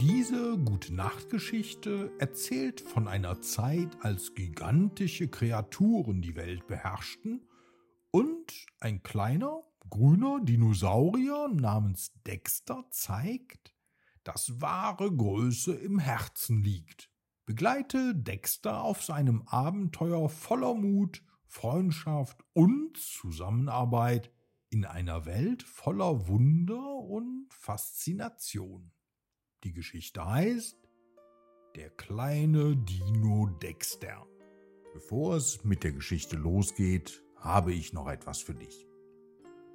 Diese Gute-Nacht-Geschichte erzählt von einer Zeit, als gigantische Kreaturen die Welt beherrschten und ein kleiner, grüner Dinosaurier namens Dexter zeigt, dass wahre Größe im Herzen liegt. Begleite Dexter auf seinem Abenteuer voller Mut, Freundschaft und Zusammenarbeit in einer Welt voller Wunder und Faszination. Die Geschichte heißt Der kleine Dino Dexter. Bevor es mit der Geschichte losgeht, habe ich noch etwas für dich.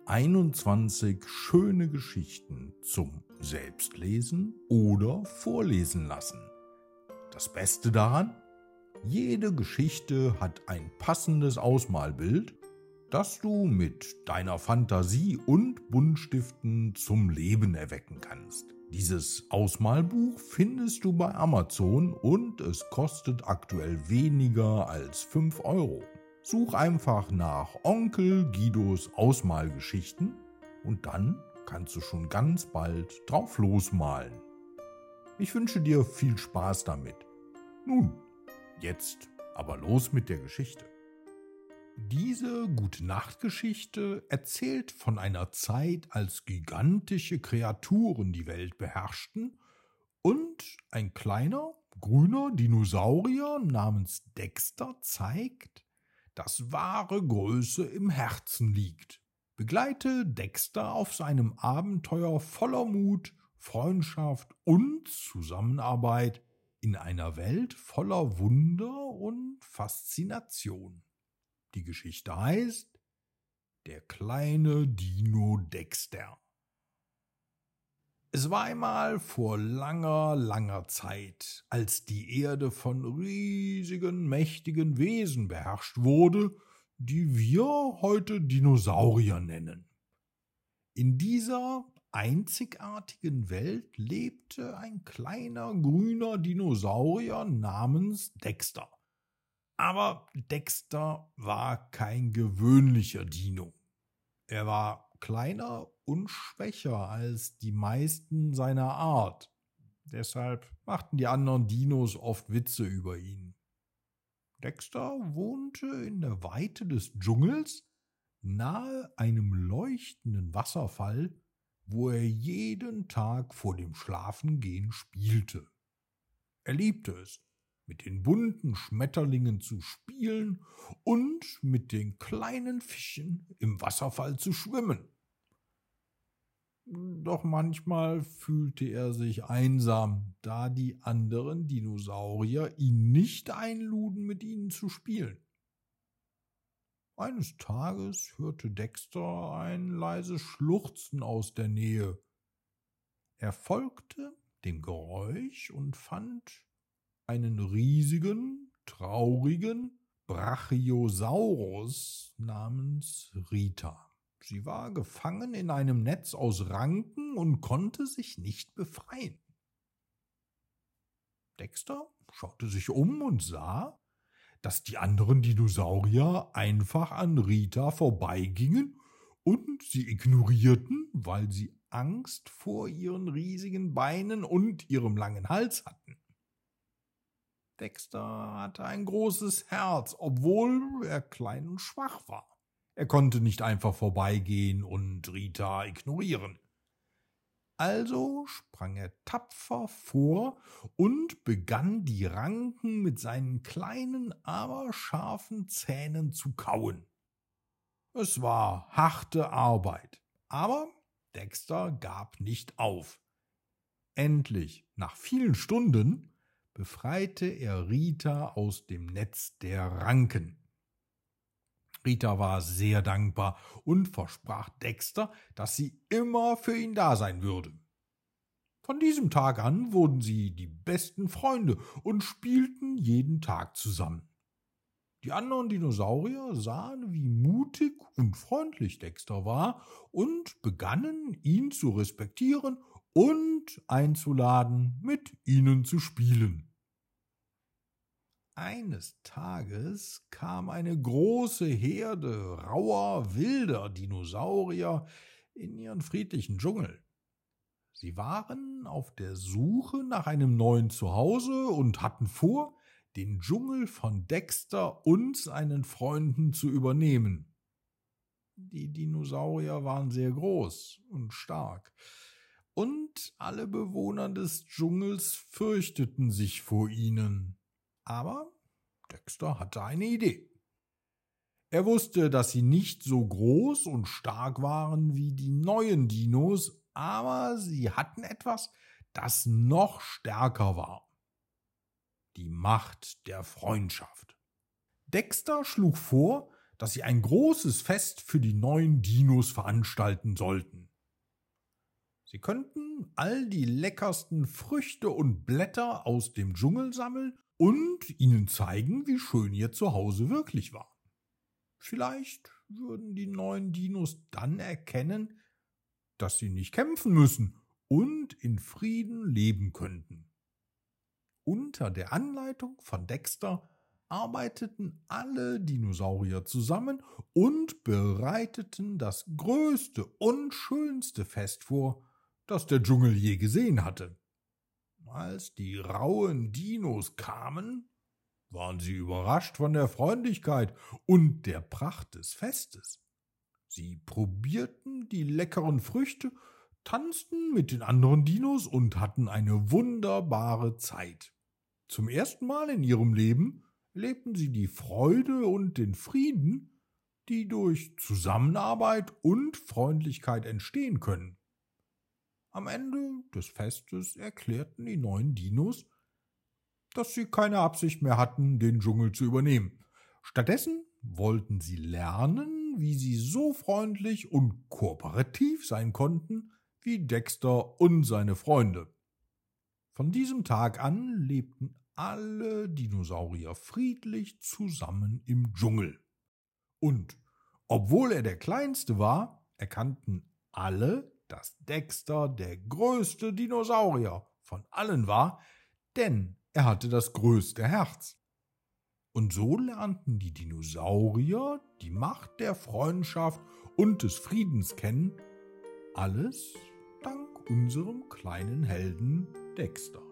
21 schöne Geschichten zum Selbstlesen oder Vorlesen lassen. Das Beste daran? Jede Geschichte hat ein passendes Ausmalbild, das du mit deiner Fantasie und Buntstiften zum Leben erwecken kannst. Dieses Ausmalbuch findest du bei Amazon und es kostet aktuell weniger als 5 Euro. Such einfach nach Onkel Guidos Ausmalgeschichten und dann kannst du schon ganz bald drauf losmalen. Ich wünsche dir viel Spaß damit. Nun, jetzt aber los mit der Geschichte. Diese Gute-Nacht-Geschichte erzählt von einer Zeit, als gigantische Kreaturen die Welt beherrschten und ein kleiner, grüner Dinosaurier namens Dexter zeigt, dass wahre Größe im Herzen liegt. Begleite Dexter auf seinem Abenteuer voller Mut, Freundschaft und Zusammenarbeit in einer Welt voller Wunder und Faszination. Die Geschichte heißt Der kleine Dino Dexter. Es war einmal vor langer, langer Zeit, als die Erde von riesigen, mächtigen Wesen beherrscht wurde, die wir heute Dinosaurier nennen. In dieser einzigartigen Welt lebte ein kleiner grüner Dinosaurier namens Dexter. Aber Dexter war kein gewöhnlicher Dino. Er war kleiner und schwächer als die meisten seiner Art. Deshalb machten die anderen Dinos oft Witze über ihn. Dexter wohnte in der Weite des Dschungels nahe einem leuchtenden Wasserfall, wo er jeden Tag vor dem Schlafengehen spielte. Er liebte es, mit den bunten Schmetterlingen zu spielen und mit den kleinen Fischen im Wasserfall zu schwimmen. Doch manchmal fühlte er sich einsam, da die anderen Dinosaurier ihn nicht einluden, mit ihnen zu spielen. Eines Tages hörte Dexter ein leises Schluchzen aus der Nähe. Er folgte dem Geräusch und fand einen riesigen, traurigen Brachiosaurus namens Rita. Sie war gefangen in einem Netz aus Ranken und konnte sich nicht befreien. Dexter schaute sich um und sah, dass die anderen Dinosaurier einfach an Rita vorbeigingen und sie ignorierten, weil sie Angst vor ihren riesigen Beinen und ihrem langen Hals hatten. Dexter hatte ein großes Herz, obwohl er klein und schwach war. Er konnte nicht einfach vorbeigehen und Rita ignorieren. Also sprang er tapfer vor und begann die Ranken mit seinen kleinen, aber scharfen Zähnen zu kauen. Es war harte Arbeit, aber Dexter gab nicht auf. Endlich, nach vielen Stunden, befreite er Rita aus dem Netz der Ranken. Rita war sehr dankbar und versprach Dexter, dass sie immer für ihn da sein würde. Von diesem Tag an wurden sie die besten Freunde und spielten jeden Tag zusammen. Die anderen Dinosaurier sahen, wie mutig und freundlich Dexter war und begannen, ihn zu respektieren und einzuladen, mit ihnen zu spielen. Eines Tages kam eine große Herde rauer, wilder Dinosaurier in ihren friedlichen Dschungel. Sie waren auf der Suche nach einem neuen Zuhause und hatten vor, den Dschungel von Dexter und seinen Freunden zu übernehmen. Die Dinosaurier waren sehr groß und stark, und alle Bewohner des Dschungels fürchteten sich vor ihnen. Aber Dexter hatte eine Idee. Er wusste, dass sie nicht so groß und stark waren wie die neuen Dinos, aber sie hatten etwas, das noch stärker war. Die Macht der Freundschaft. Dexter schlug vor, dass sie ein großes Fest für die neuen Dinos veranstalten sollten. Sie könnten all die leckersten Früchte und Blätter aus dem Dschungel sammeln und ihnen zeigen, wie schön ihr Zuhause wirklich war. Vielleicht würden die neuen Dinos dann erkennen, dass sie nicht kämpfen müssen und in Frieden leben könnten. Unter der Anleitung von Dexter arbeiteten alle Dinosaurier zusammen und bereiteten das größte und schönste Fest vor, das der Dschungel je gesehen hatte. Als die rauen Dinos kamen, waren sie überrascht von der Freundlichkeit und der Pracht des Festes. Sie probierten die leckeren Früchte, tanzten mit den anderen Dinos und hatten eine wunderbare Zeit. Zum ersten Mal in ihrem Leben lebten sie die Freude und den Frieden, die durch Zusammenarbeit und Freundlichkeit entstehen können. Am Ende des Festes erklärten die neuen Dinos, dass sie keine Absicht mehr hatten, den Dschungel zu übernehmen. Stattdessen wollten sie lernen, wie sie so freundlich und kooperativ sein konnten wie Dexter und seine Freunde. Von diesem Tag an lebten alle Dinosaurier friedlich zusammen im Dschungel. Und obwohl er der kleinste war, erkannten alle, dass Dexter der größte Dinosaurier von allen war, denn er hatte das größte Herz. Und so lernten die Dinosaurier die Macht der Freundschaft und des Friedens kennen, alles dank unserem kleinen Helden Dexter.